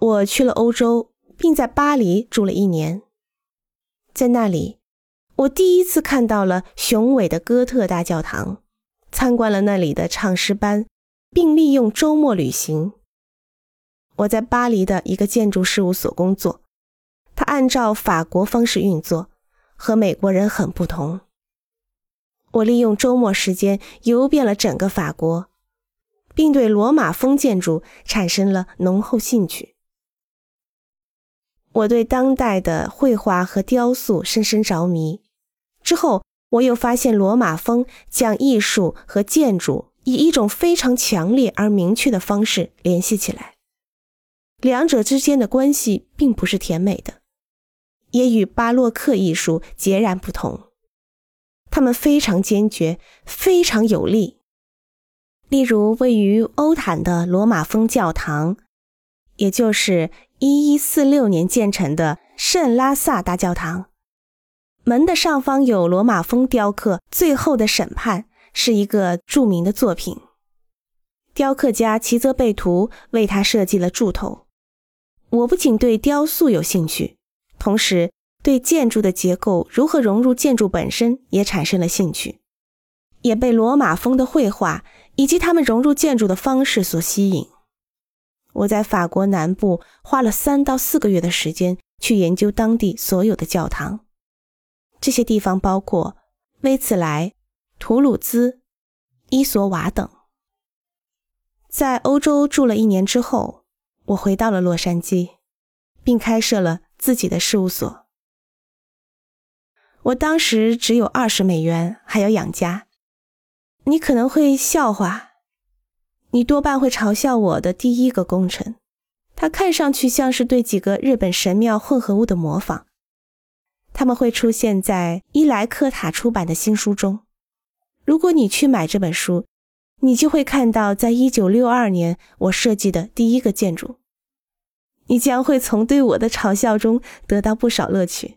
我去了欧洲，并在巴黎住了一年。在那里，我第一次看到了雄伟的哥特大教堂，参观了那里的唱诗班，并利用周末旅行。我在巴黎的一个建筑事务所工作，它按照法国方式运作，和美国人很不同。我利用周末时间游遍了整个法国，并对罗马风建筑产生了浓厚兴趣。我对当代的绘画和雕塑深深着迷。之后，我又发现罗马风将艺术和建筑以一种非常强烈而明确的方式联系起来，两者之间的关系并不是甜美的，也与巴洛克艺术截然不同。它们非常坚决，非常有力。例如，位于欧坦的罗马风教堂，也就是。一一四六年建成的圣拉萨大教堂，门的上方有罗马风雕刻《最后的审判》，是一个著名的作品。雕刻家齐泽贝图为他设计了柱头。我不仅对雕塑有兴趣，同时对建筑的结构如何融入建筑本身也产生了兴趣，也被罗马风的绘画以及他们融入建筑的方式所吸引。我在法国南部花了三到四个月的时间去研究当地所有的教堂，这些地方包括威茨莱、图鲁兹、伊索瓦等。在欧洲住了一年之后，我回到了洛杉矶，并开设了自己的事务所。我当时只有二十美元，还要养家。你可能会笑话。你多半会嘲笑我的第一个工程，它看上去像是对几个日本神庙混合物的模仿。他们会出现在伊莱克塔出版的新书中。如果你去买这本书，你就会看到，在一九六二年我设计的第一个建筑。你将会从对我的嘲笑中得到不少乐趣。